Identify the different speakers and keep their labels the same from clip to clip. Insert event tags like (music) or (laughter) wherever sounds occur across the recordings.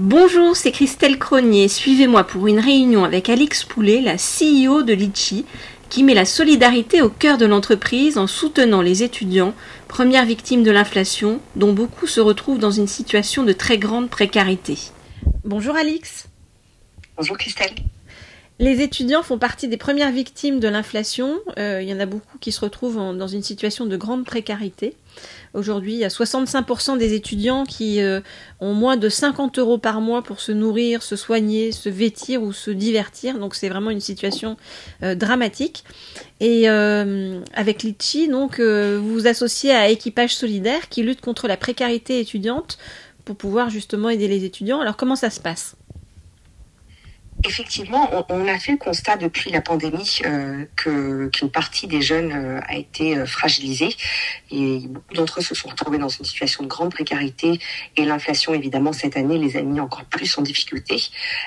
Speaker 1: Bonjour, c'est Christelle Cronier. Suivez-moi pour une réunion avec Alix Poulet, la CEO de Litchi, qui met la solidarité au cœur de l'entreprise en soutenant les étudiants, premières victimes de l'inflation, dont beaucoup se retrouvent dans une situation de très grande précarité. Bonjour Alix.
Speaker 2: Bonjour Christelle.
Speaker 1: Les étudiants font partie des premières victimes de l'inflation. Euh, il y en a beaucoup qui se retrouvent dans une situation de grande précarité. Aujourd'hui, il y a 65% des étudiants qui euh, ont moins de 50 euros par mois pour se nourrir, se soigner, se vêtir ou se divertir. Donc c'est vraiment une situation euh, dramatique. Et avec Litchi, donc vous vous associez à Équipage Solidaire qui lutte contre la précarité étudiante pour pouvoir justement aider les étudiants. Alors comment ça se passe?
Speaker 2: Effectivement, on, a fait le constat depuis la pandémie euh, que qu'une partie des jeunes euh, a été euh, fragilisée et beaucoup d'entre eux se sont retrouvés dans une situation de grande précarité et l'inflation évidemment cette année les a mis encore plus en difficulté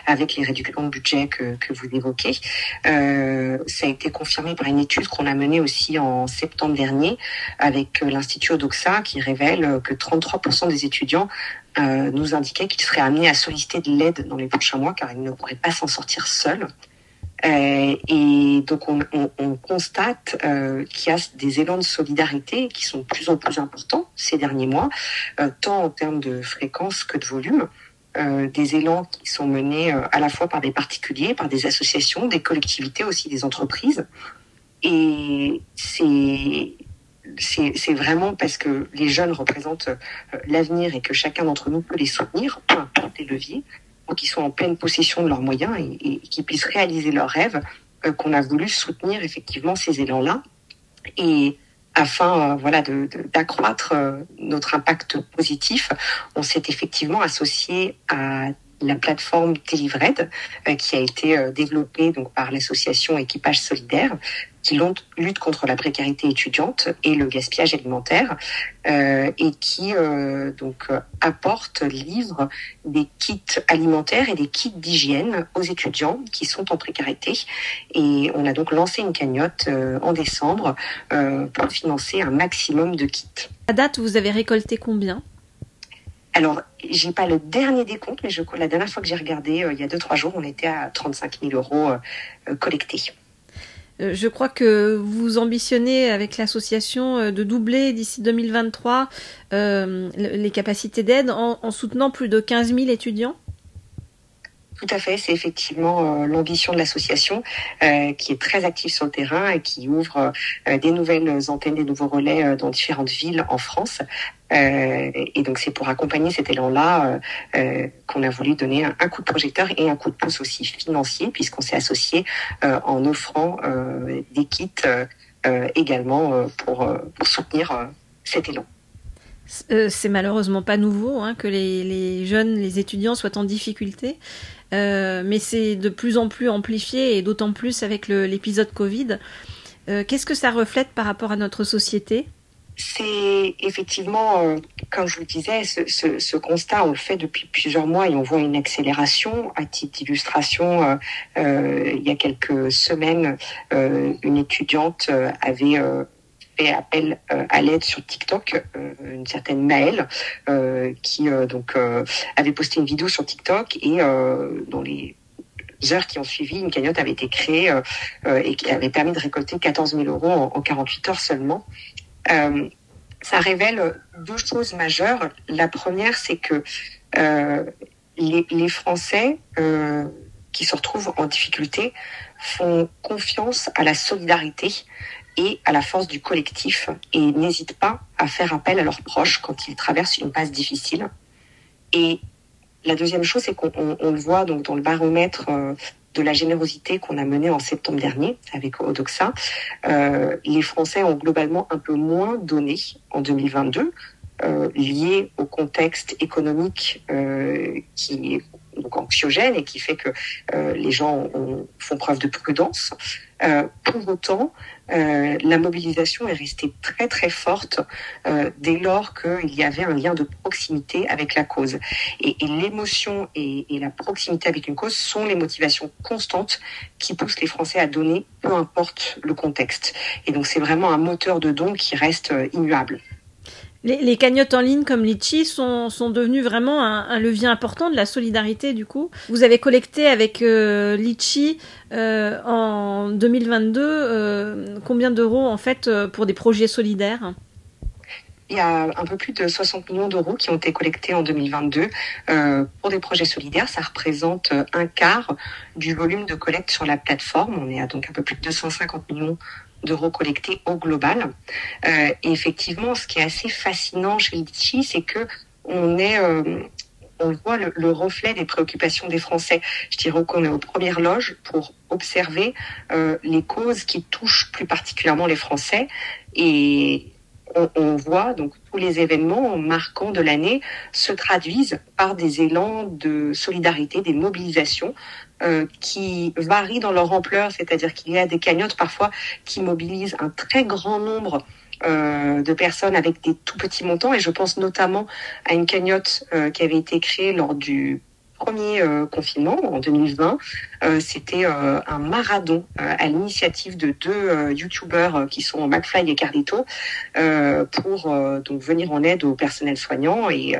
Speaker 2: avec les réductions de budget que, que vous évoquez. ça a été confirmé par une étude qu'on a menée aussi en septembre dernier avec l'Institut Odoxa qui révèle que 33% des étudiants euh, nous indiquait qu'il serait amené à solliciter de l'aide dans les prochains mois car il ne pourrait pas s'en sortir seul. Euh, et donc on, on, on constate euh, qu'il y a des élans de solidarité qui sont de plus en plus importants ces derniers mois, euh, tant en termes de fréquence que de volume. Euh, des élans qui sont menés à la fois par des particuliers, par des associations, des collectivités, aussi des entreprises. Et c'est c'est vraiment parce que les jeunes représentent euh, l'avenir et que chacun d'entre nous peut les soutenir, peu importe les leviers, pour qu'ils soient en pleine possession de leurs moyens et, qu'ils puissent réaliser leurs rêves, euh, qu'on a voulu soutenir effectivement ces élans-là. Et afin euh, voilà d'accroître notre impact positif, on s'est effectivement associé à la plateforme Delivered, qui a été développée donc par l'association Équipage Solidaire, qui lutte contre la précarité étudiante et le gaspillage alimentaire euh, et qui euh, donc apporte, livre des kits alimentaires et des kits d'hygiène aux étudiants qui sont en précarité. Et on a donc lancé une cagnotte euh, en décembre euh, pour financer un maximum de kits.
Speaker 1: À date, vous avez récolté combien?
Speaker 2: Alors, j'ai pas le dernier décompte, mais je, la dernière fois que j'ai regardé, euh, il y a deux trois jours, on était à 35 000 euros euh, collectés.
Speaker 1: Euh, je crois que vous ambitionnez avec l'association de doubler d'ici 2023 euh, les capacités d'aide en, soutenant plus de 15 000 étudiants?
Speaker 2: Tout à fait, c'est effectivement l'ambition de l'association qui est très active sur le terrain et qui ouvre des nouvelles antennes, des nouveaux relais dans différentes villes en France euh, et donc c'est pour accompagner cet élan-là euh, euh, qu'on a voulu donner un, coup de projecteur et un coup de pouce aussi financier, puisqu'on s'est associé en offrant des kits également pour, soutenir cet élan.
Speaker 1: C'est malheureusement pas nouveau hein, que les, jeunes, les étudiants soient en difficulté, euh, mais c'est de plus en plus amplifié et d'autant plus avec l'épisode Covid. Euh, Qu'est-ce que ça reflète par rapport à notre société?
Speaker 2: C'est effectivement, euh, comme je vous disais, ce, constat, on le fait depuis plusieurs mois et on voit une accélération. À titre d'illustration, il y a quelques semaines, une étudiante avait fait appel à l'aide sur TikTok, une certaine Maëlle, qui donc avait posté une vidéo sur TikTok et dans les heures qui ont suivi, une cagnotte avait été créée et qui avait permis de récolter 14 000 euros en, en 48 heures seulement. Euh, ça révèle deux choses majeures. La première, c'est que euh, les, les, Français euh, qui se retrouvent en difficulté font confiance à la solidarité et à la force du collectif et n'hésitent pas à faire appel à leurs proches quand ils traversent une passe difficile. Et la deuxième chose, c'est qu'on on, le voit donc dans le baromètre euh, de la générosité qu'on a menée en septembre dernier avec Odoxa, euh, les Français ont globalement un peu moins donné en 2022, euh, lié au contexte économique euh, qui donc anxiogène et qui fait que euh, les gens ont, font preuve de prudence. Euh, pour autant, euh, la mobilisation est restée très très forte euh, dès lors qu'il y avait un lien de proximité avec la cause. Et, et l'émotion et, et, la proximité avec une cause sont les motivations constantes qui poussent les Français à donner, peu importe le contexte. Et donc c'est vraiment un moteur de don qui reste immuable.
Speaker 1: Les, cagnottes en ligne comme Litchi sont, sont devenues vraiment un, levier important de la solidarité du coup. Vous avez collecté avec euh, Litchi euh, en 2022 euh, combien d'euros en fait pour des projets solidaires?
Speaker 2: Il y a un peu plus de 60 millions d'euros qui ont été collectés en 2022 pour des projets solidaires. Ça représente un quart du volume de collecte sur la plateforme. On est à donc un peu plus de 250 millions d'euros collectés au global. Euh, et effectivement, ce qui est assez fascinant chez Litchi, c'est que on est euh, on voit le, reflet des préoccupations des Français. Je dirais qu'on est aux premières loges pour observer euh, les causes qui touchent plus particulièrement les Français. Et on, voit donc tous les événements marquants de l'année se traduisent par des élans de solidarité, des mobilisations euh, qui varient dans leur ampleur, c'est-à-dire qu'il y a des cagnottes parfois qui mobilisent un très grand nombre euh, de personnes avec des tout petits montants, et je pense notamment à une cagnotte euh, qui avait été créée lors du premier confinement en 2020. C'était un marathon à l'initiative de deux youtubeurs qui sont McFly et Carlito pour donc venir en aide au personnel soignant. Et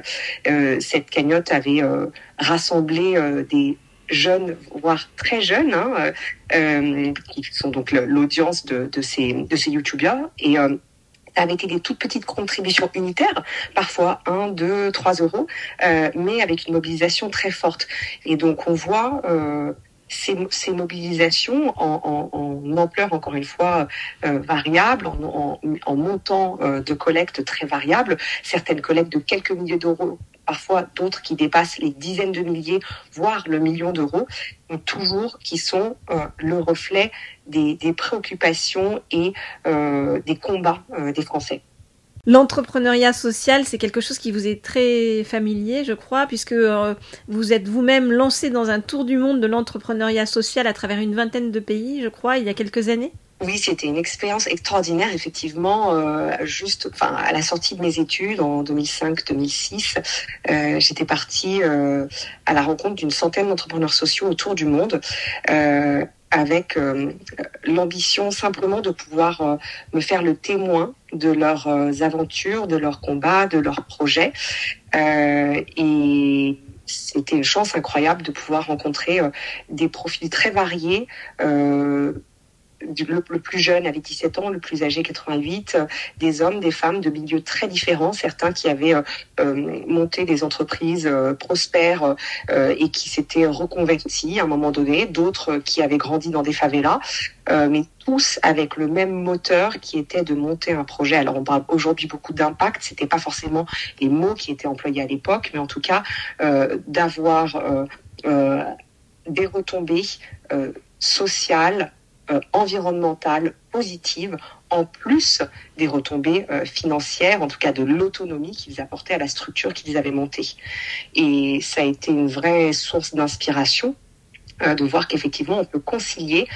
Speaker 2: cette cagnotte avait rassemblé des jeunes, voire très jeunes, hein, euh, euh, qui sont donc l'audience de, de, ces, de ces youtubeurs. Et euh, été des toutes petites contributions unitaires, parfois 1, 2, 3 euros, mais avec une mobilisation très forte. Et donc on voit ces, mobilisations en, en, ampleur, encore une fois, variable, en, montant de collecte très variable, certaines collectes de quelques milliers d'euros parfois d'autres qui dépassent les dizaines de milliers, voire le million d'euros, toujours qui sont euh, le reflet des, préoccupations et euh, des combats euh, des Français.
Speaker 1: L'entrepreneuriat social, c'est quelque chose qui vous est très familier, je crois, puisque vous êtes vous-même lancé dans un tour du monde de l'entrepreneuriat social à travers une vingtaine de pays, je crois, il y a quelques années.
Speaker 2: Oui, c'était une expérience extraordinaire, effectivement. Euh, juste, enfin, à la sortie de mes études en 2005-2006, euh, j'étais partie euh, à la rencontre d'une centaine d'entrepreneurs sociaux autour du monde. Euh, avec euh, l'ambition simplement de pouvoir me faire le témoin de leurs aventures, de leurs combats, de leurs projets. et c'était une chance incroyable de pouvoir rencontrer des profils très variés, le, plus jeune avait 17 ans, le plus âgé 88, euh, des hommes, des femmes de milieux très différents, certains qui avaient euh, euh, monté des entreprises prospères et qui s'étaient reconvertis à un moment donné, d'autres qui avaient grandi dans des favelas, mais tous avec le même moteur qui était de monter un projet. Alors on parle aujourd'hui beaucoup d'impact, c'était pas forcément les mots qui étaient employés à l'époque, mais en tout cas d'avoir des retombées sociales euh, environnementale positive en plus des retombées euh, financières, en tout cas de l'autonomie qu'ils apportaient à la structure qu'ils avaient montée. Et ça a été une vraie source d'inspiration euh, de voir qu'effectivement on peut concilier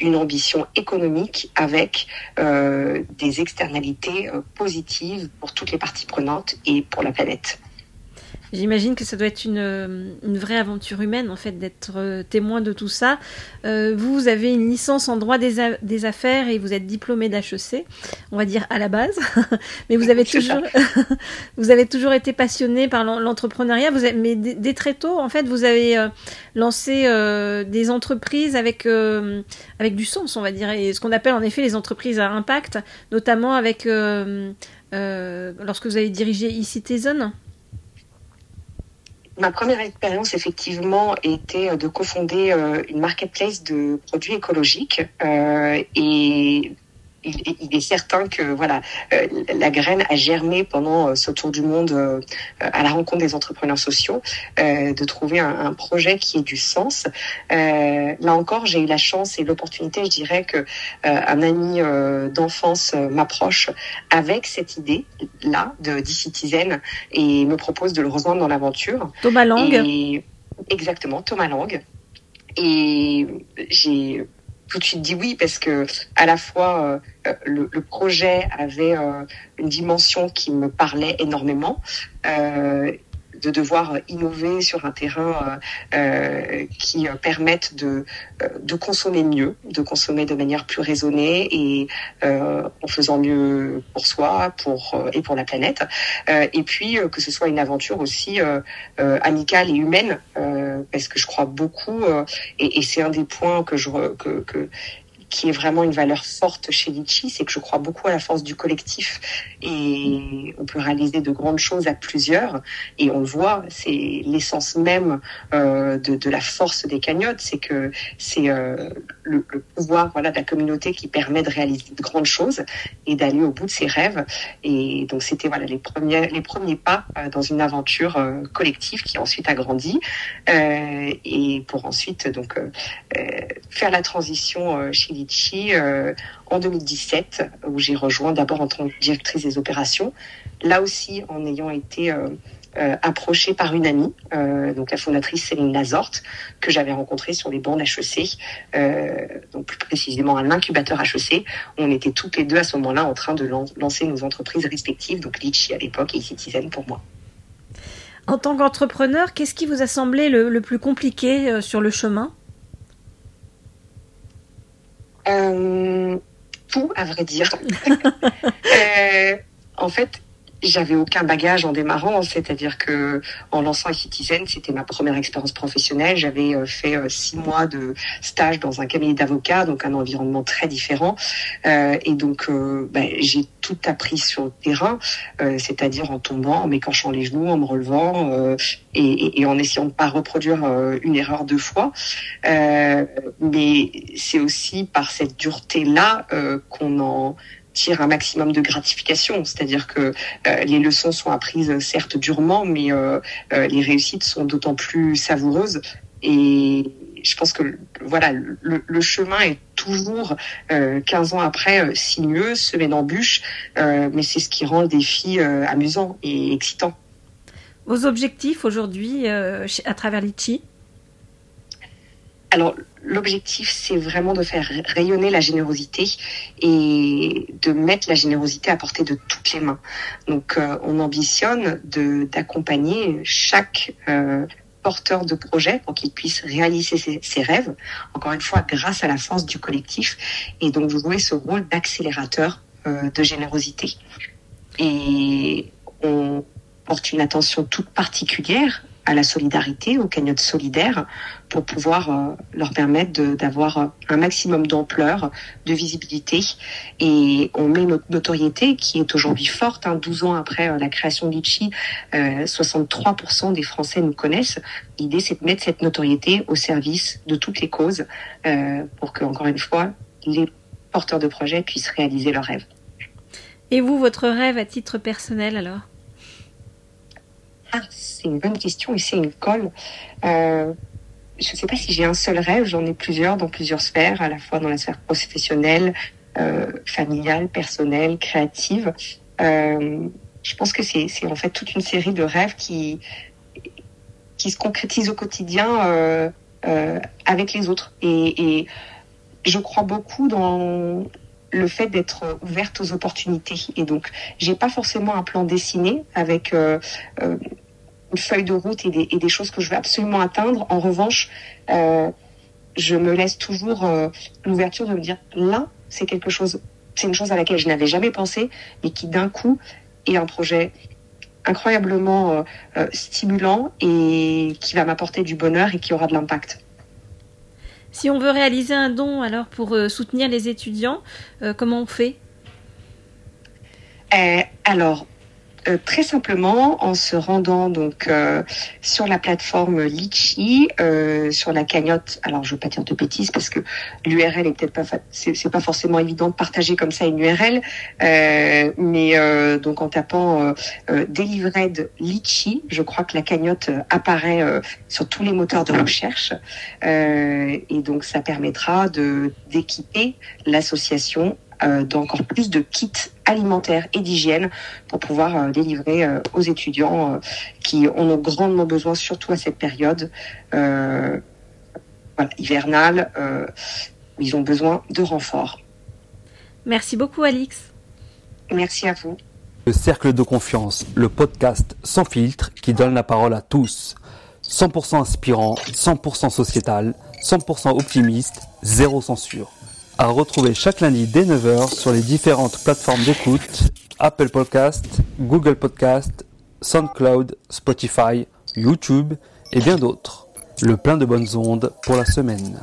Speaker 2: une ambition économique avec des externalités positives pour toutes les parties prenantes et pour la planète.
Speaker 1: J'imagine que ça doit être une, une, vraie aventure humaine, en fait, d'être euh, témoin de tout ça. Euh, vous, avez une licence en droit des, des affaires et vous êtes diplômé d'HEC, on va dire à la base. (laughs) mais vous avez, toujours, (laughs) vous avez toujours été passionné par l'entrepreneuriat. Vous mais dès très tôt, en fait, vous avez euh, lancé euh, des entreprises avec, avec du sens, on va dire, et ce qu'on appelle en effet les entreprises à impact, notamment avec lorsque vous avez dirigé e-Citizen
Speaker 2: ma première expérience, effectivement, était de cofonder euh, une marketplace de produits écologiques. Euh, et il, est certain que voilà, euh, la graine a germé pendant euh, ce tour du monde euh, à la rencontre des entrepreneurs sociaux, de trouver un, projet qui ait du sens. là encore, j'ai eu la chance et l'opportunité, je dirais que un ami d'enfance m'approche avec cette idée là de d'e-citizen et me propose de le rejoindre dans l'aventure.
Speaker 1: Thomas Lang.
Speaker 2: exactement, Thomas Lang. Et j'ai tout de suite dit oui parce que à la fois euh, le, projet avait euh, une dimension qui me parlait énormément. Euh, de devoir innover sur un terrain qui permette de, de consommer mieux, de consommer de manière plus raisonnée et en faisant mieux pour soi pour, et pour la planète. et puis que ce soit une aventure aussi amicale et humaine, parce que je crois beaucoup, et, et c'est un des points que je, que, que, qui est vraiment une valeur forte chez Litchi, c'est que je crois beaucoup à la force du collectif. Et on peut réaliser de grandes choses à plusieurs. Et on voit, c'est l'essence même euh, de, de, la force des cagnottes, c'est que c'est euh, le, le, pouvoir voilà de la communauté qui permet de réaliser de grandes choses et d'aller au bout de ses rêves. Et donc c'était voilà les premiers les premiers pas euh, dans une aventure euh, collective qui ensuite a grandi. Euh, et pour ensuite donc faire la transition chez euh, en 2017, où j'ai rejoint d'abord en tant que directrice des opérations, là aussi en ayant été euh, euh, approchée par une amie, donc la fondatrice Céline Lazorte, que j'avais rencontrée sur les bancs d'HEC, donc plus précisément à l'incubateur HEC. On était toutes les deux à ce moment-là en train de lancer nos entreprises respectives, donc Litchi à l'époque et Citizen pour moi.
Speaker 1: En tant qu'entrepreneur, qu'est-ce qui vous a semblé le plus compliqué sur le chemin?
Speaker 2: Euh, tout, à vrai dire. (laughs) euh, en fait, j'avais aucun bagage en démarrant, c'est-à-dire que en lançant Citizen, c'était ma première expérience professionnelle. J'avais euh, fait euh, six mois de stage dans un cabinet d'avocats, donc un environnement très différent. Euh, et donc, euh, ben, j'ai tout appris sur le terrain, euh, c'est-à-dire en tombant, en m'écorchant les genoux, en me relevant et, et, et, en essayant de pas reproduire une erreur deux fois. mais c'est aussi par cette dureté-là qu'on en tire un maximum de gratification. C'est-à-dire que euh, les leçons sont apprises certes durement, mais euh, euh, les réussites sont d'autant plus savoureuses. Et je pense que voilà, le, le chemin est toujours, euh, 15 ans après, sinueux, semé d'embûches, mais c'est ce qui rend le défi amusant et excitant.
Speaker 1: Vos objectifs aujourd'hui à travers Litchi?
Speaker 2: Alors, l'objectif, c'est vraiment de faire rayonner la générosité et de mettre la générosité à portée de toutes les mains. Donc, euh, on ambitionne de d'accompagner chaque euh, porteur de projet pour qu'il puisse réaliser ses, ses, rêves, encore une fois, grâce à la force du collectif, et donc jouer ce rôle d'accélérateur euh, de générosité. Et on porte une attention toute particulière à la solidarité, aux cagnottes solidaires, pour pouvoir euh, leur permettre d'avoir un maximum d'ampleur, de visibilité. Et on met notre notoriété, qui est aujourd'hui forte, hein, 12 ans après euh, la création de Litchi, euh, 63% des Français nous connaissent. L'idée, c'est de mettre cette notoriété au service de toutes les causes, euh, pour que, encore une fois, les porteurs de projets puissent réaliser leurs rêves.
Speaker 1: Et vous, votre rêve à titre personnel alors?
Speaker 2: Ah, c'est une bonne question et c'est une colle. Euh, je ne sais pas si j'ai un seul rêve, j'en ai plusieurs dans plusieurs sphères, à la fois dans la sphère professionnelle, euh, familiale, personnelle, créative. Euh, je pense que c'est en fait toute une série de rêves qui, qui se concrétisent au quotidien euh, euh, avec les autres. Et, et je crois beaucoup dans le fait d'être ouverte aux opportunités. Et donc, j'ai pas forcément un plan dessiné avec euh, euh, une feuille de route et des, choses que je veux absolument atteindre. En revanche, euh, je me laisse toujours l'ouverture de me dire là, c'est quelque chose, c'est une chose à laquelle je n'avais jamais pensé, mais qui d'un coup est un projet incroyablement stimulant et qui va m'apporter du bonheur et qui aura de l'impact.
Speaker 1: Si on veut réaliser un don alors pour euh, soutenir les étudiants, euh, comment on fait?
Speaker 2: Euh, Alors, euh, très simplement en se rendant donc euh, sur la plateforme Litchi, euh, sur la cagnotte. Alors je veux pas dire de bêtises parce que l'URL est peut-être pas c'est pas forcément évident de partager comme ça une URL, mais donc en tapant Delivered Litchi, je crois que la cagnotte apparaît sur tous les moteurs de recherche et donc ça permettra de d'équiper l'association euh, d'encore plus de kits alimentaires et d'hygiène pour pouvoir euh, délivrer euh, aux étudiants euh, qui en ont grandement besoin, surtout à cette période euh, voilà, hivernale. Euh, ils ont besoin de renforts.
Speaker 1: Merci beaucoup, Alix.
Speaker 2: Merci à vous.
Speaker 3: Le Cercle de Confiance, le podcast sans filtre qui donne la parole à tous. 100% inspirant, 100% sociétal, 100% optimiste, zéro censure. À retrouver chaque lundi dès 9h sur les différentes plateformes d'écoute Apple Podcast, Google Podcast, SoundCloud, Spotify, YouTube et bien d'autres. Le plein de bonnes ondes pour la semaine.